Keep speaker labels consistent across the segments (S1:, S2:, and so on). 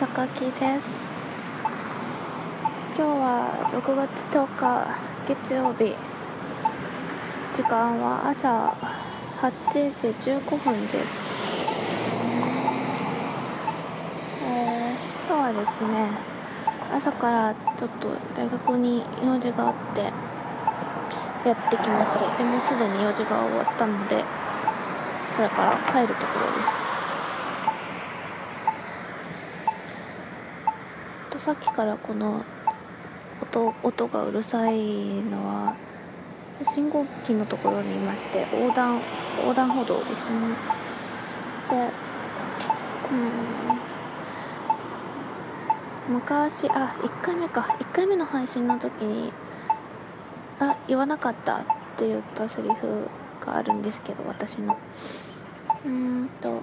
S1: 榊です。今日は6月10日月曜日。時間は朝8時15分です、えー、今日はですね朝からちょっと大学に用事があってやってきましてでもすでに用事が終わったのでこれから帰るところです。さっきからこの音音がうるさいのは信号機のところにいまして横断横断歩道ですね。でうん。昔あ1回目か。1回目の配信の時にあ言わなかったって言ったセリフがあるんですけど私の。うんと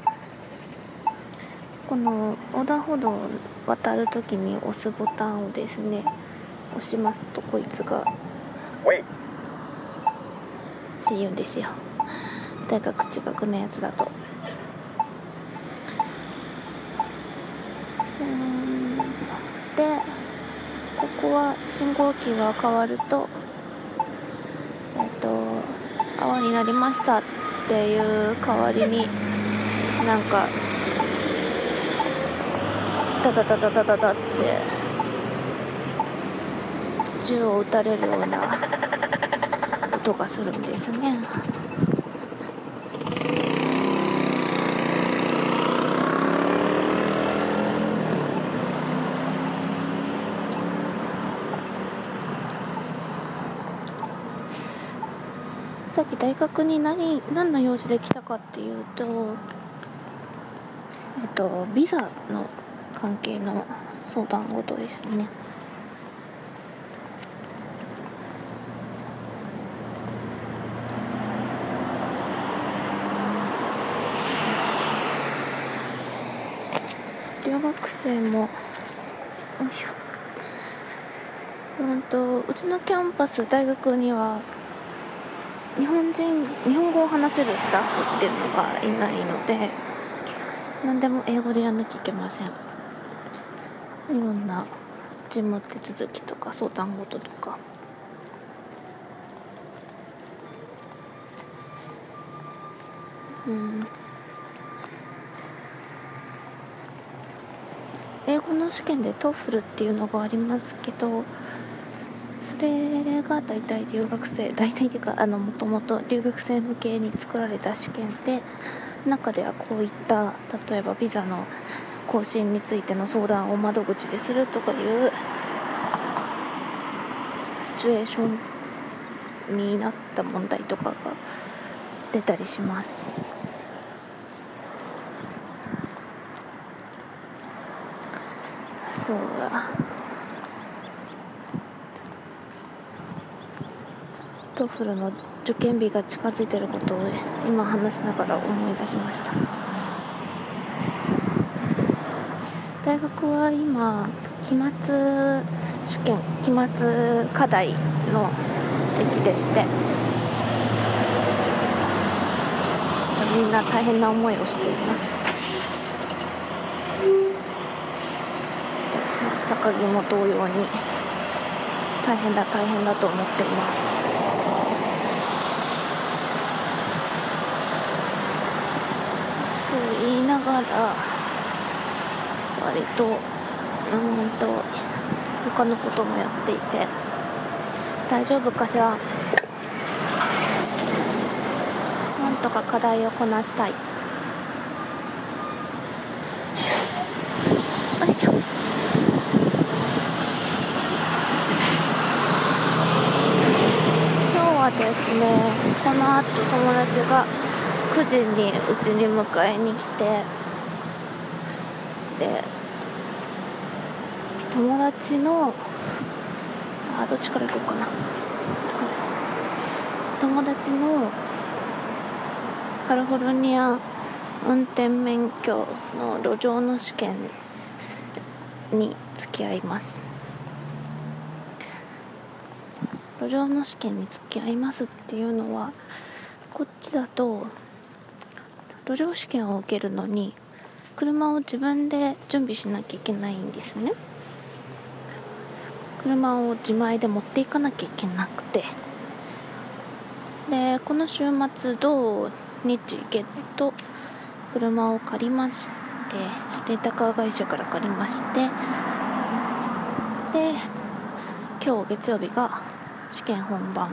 S1: この横断歩道渡るときに押すボタンをですね押しますとこいつがって言うんですよ。大学近くのやつだと。うん。でここは信号機が変わるとえっと青になりましたっていう代わりになんかダダダダダダダって銃を撃たれるような音がするんですね。さっき大学に何何の用事で来たかっていうとえっとビザの関係の相談事ですね。留学生もうんとうちのキャンパス大学には日本人日本語を話せるスタッフっていうのがいないので何でも英語でやんなきゃいけません。いろんな事務手続きとか相談事とか。うん。英語の試験で TOEFL っていうのがありますけどそれが大体留学生大体っていうかあのもともと留学生向けに作られた試験で中ではこういった例えばビザの更新についての相談を窓口でするとかいうシチュエーションになった問題とかが出たりします。そうだ TOEFL の受験日が近づいてることを今話しながら思い出しました大学は今期末試験期末課題の時期でしてみんな大変な思いをしています。坂木も同様に大変だ大変だと思っています。そう言いながら割とうんと他のこともやっていて大丈夫かしら？なんとか課題をこなしたい。よいしょ。今日はですねこの後友達が9時にうちに迎えに来てで友達のあどっちから行こうかな。友達のカリフォルニア運転免許の路上の試験に付き合います。路上の試験に付き合いますっていうのはこっちだと路上試験を受けるのに車を自分で準備しなきゃいけないんですね。車を自前で持っていかなきゃいけなくて。でこの週末土日月と車を借りましてレンタカー会社から借りまして。で今日月曜日が試験本番。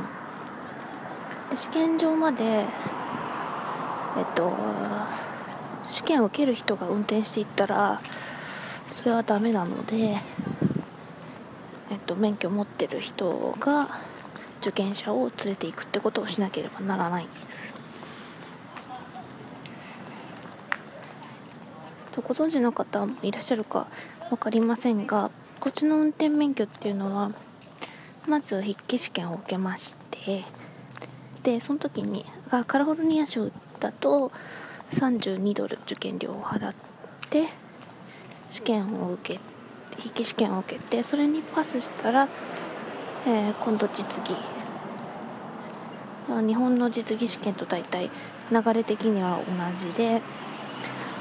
S1: で試験場までえっと試験を受ける人が運転していったらそれはダメなので、と、免許持ってる人が受験者を連れていくってことをしなければならないんです。とご存知の方もいらっしゃるか分かりませんがこっちの運転免許っていうのはまず筆記試験を受けましてでその時にカリフォルニア州だと32ドル受験料を払って試験を受けて筆記試験を受けてそれにパスしたら、えー、今度実技。日本の実技試験と大体流れ的には同じで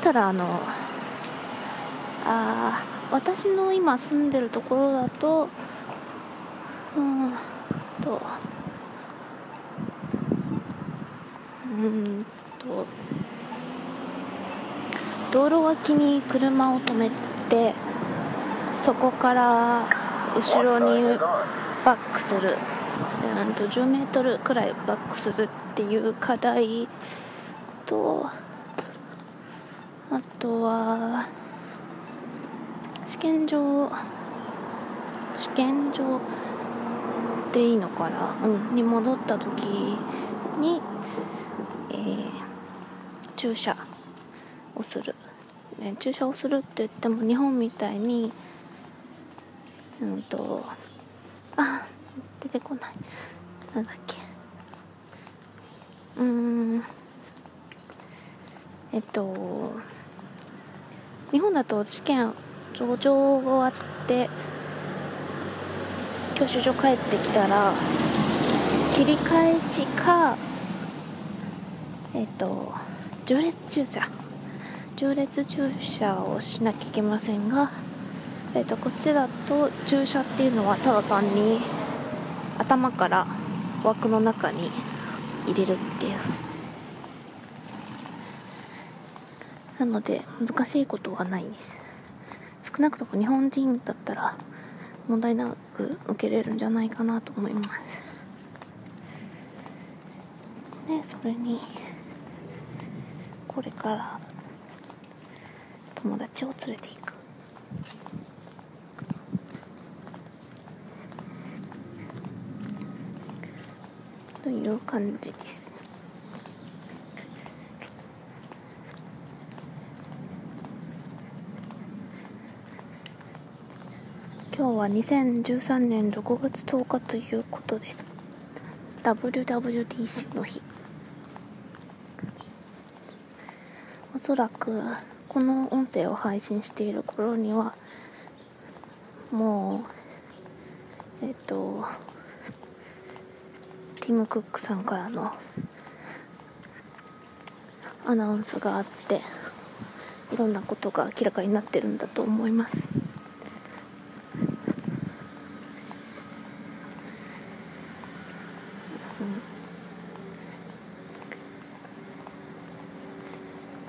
S1: ただあのあ私の今住んでるところだとうんとうんと道路脇に車を止めてそこから後ろにバックする。と10メートルくらいバックするっていう課題とあとは試験場試験場でいいのかな、うん、に戻った時に、えー、駐車をする、ね、駐車をするって言っても日本みたいにうんとあ出てこない。なんだっけ。うん。えっと日本だと試験上場終わって教習所帰ってきたら切り返しかえっと縦列駐車縦列駐車をしなきゃいけませんが、えっと、こっちだと駐車っていうのはただ単に頭から枠の中に入れるっていう。なので難しいことはないです。少なくとも日本人だったら問題なく受けれるんじゃないかなと思います。でそれにこれから友達を連れていく。という感じです。今日は2013年6月10日ということで WWDC の日。おそらくこの音声を配信している頃にはもうえっとティム・クックさんからのアナウンスがあっていろんなことが明らかになってるんだと思います。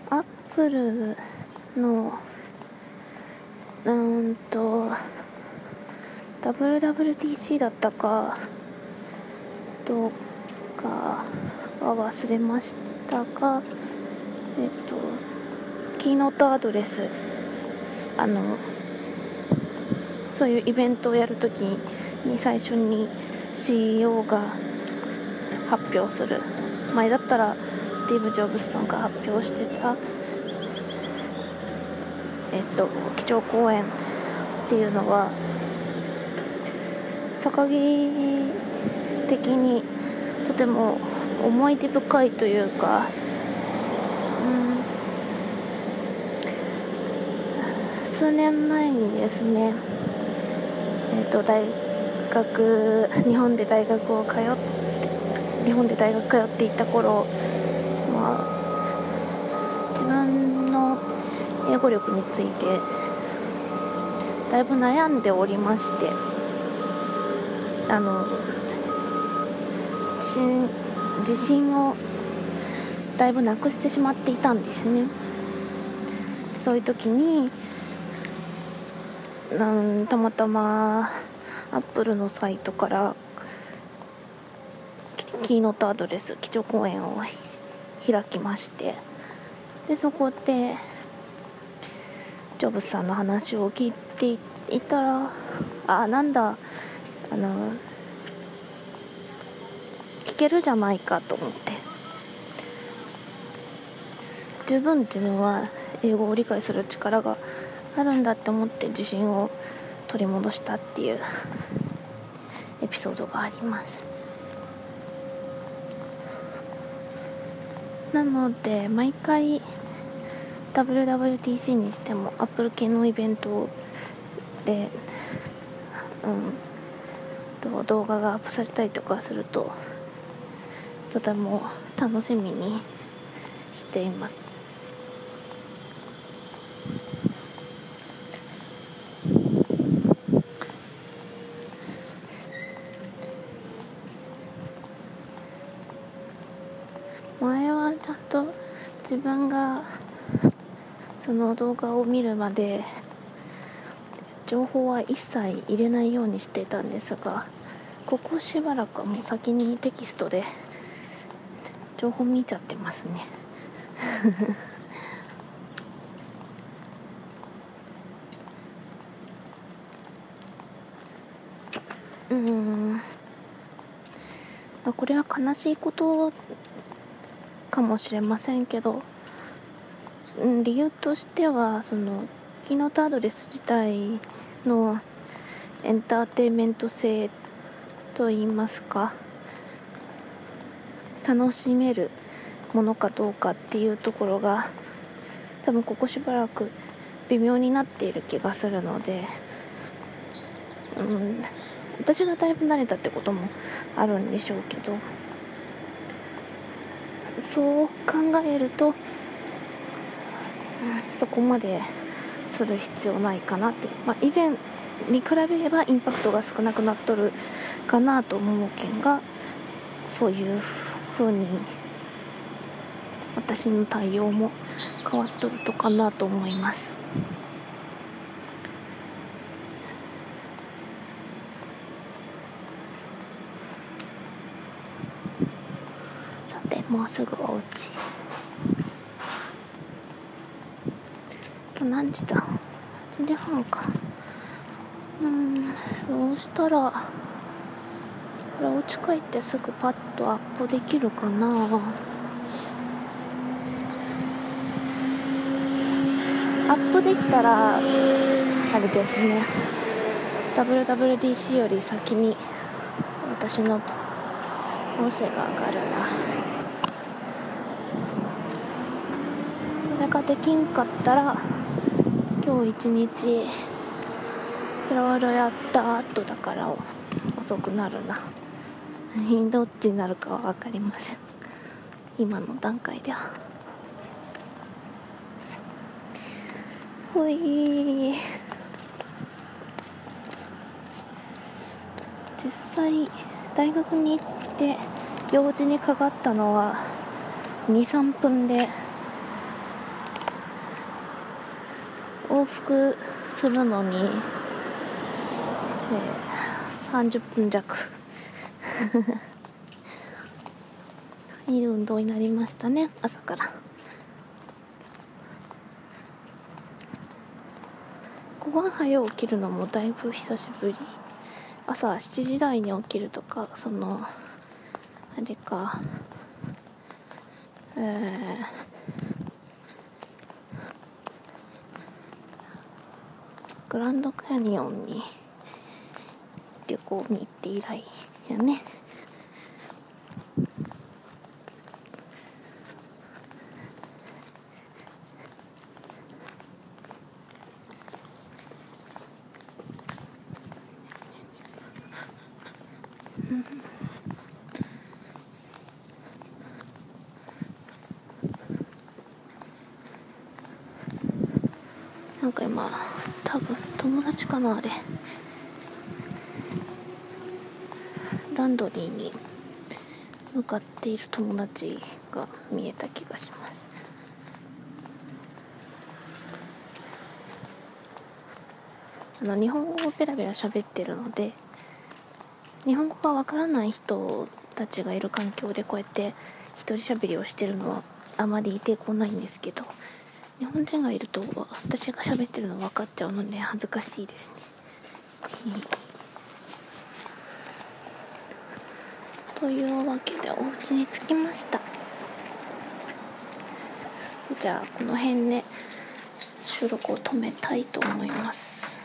S1: アップルのうんと WWDC だったかどうかは忘れましたがえっとキーノートアドレスあのそういうイベントをやるときに最初に CEO が発表する。前だったらスティーブ・ジョブズさんが発表してた、えっと、基調講演っていうのは榊的にとても思い出深いというか、うん、数年前にですね、えっと、大学日本で大学を通って日本で大学通っていた頃、まあ、自分の英語力についてだいぶ悩んでおりましてあの信自信をだいぶなくしてしまっていたんですね。そういう時になんたまたまアップルのサイトからキーノートアドレス基調講演を開きましてでそこでジョブズさんの話を聞いていたらあなんだあのけるじゃないかと思って。十分自分は英語を理解する力があるんだって思って自信を取り戻したっていうエピソードがあります。なので毎回 WWDC にしてもアップル系のイベントで、うん、動画がアップされたりとかするととても楽しみにしています。前はちゃんと自分がその動画を見るまで情報は一切入れないようにしてたんですがここしばらくはもう先にテキストで情報見ちゃってますね。うん。これは悲しいことかもしれませんけど理由としてはそのキーノートアドレス自体のエンターテインメント性といいますか。楽しめるものかどうかっていうところが多分ここしばらく微妙になっている気がするので、うん、私がだいぶ慣れたってこともあるんでしょうけどそう考えると、うん、そこまでする必要ないかなって、まあ、以前に比べればインパクトが少なくなっとるかなと思うけんがそういう風に私の対応も変わっとるとかなと思います。さてもうすぐお家。何時だ？8時半か。うんそうしたらこれお家帰ってすぐパッとアップできるかな？アップできたらあれですね。WWDC より先に私の音声が上がるな。それができんかったら今日一日いろいろやった後だから遅くなるな。どっちになるかは分かりません。今の段階では。ほい。実際大学に行って用事にかかったのは23分で往復するのに、えー、30分弱。いい運動になりましたね朝から。ご飯早起きるのもだいぶ久しぶり。朝7時台に起きるとかそのあれか。えー。グランドキャニオンに旅行に行って以来。よね。なんか今多分友達かなあれ。ランドリーに向かっている友達が見えた気がしますあの日本語をペラペラ喋ってるので日本語がわからない人たちがいる環境でこうやって一人喋りをしてるのはあまり抵抗ないんですけど日本人がいると私が喋ってるの分かっちゃうので恥ずかしいですね。というわけでお家に着きました。じゃあこの辺で収録を止めたいと思います。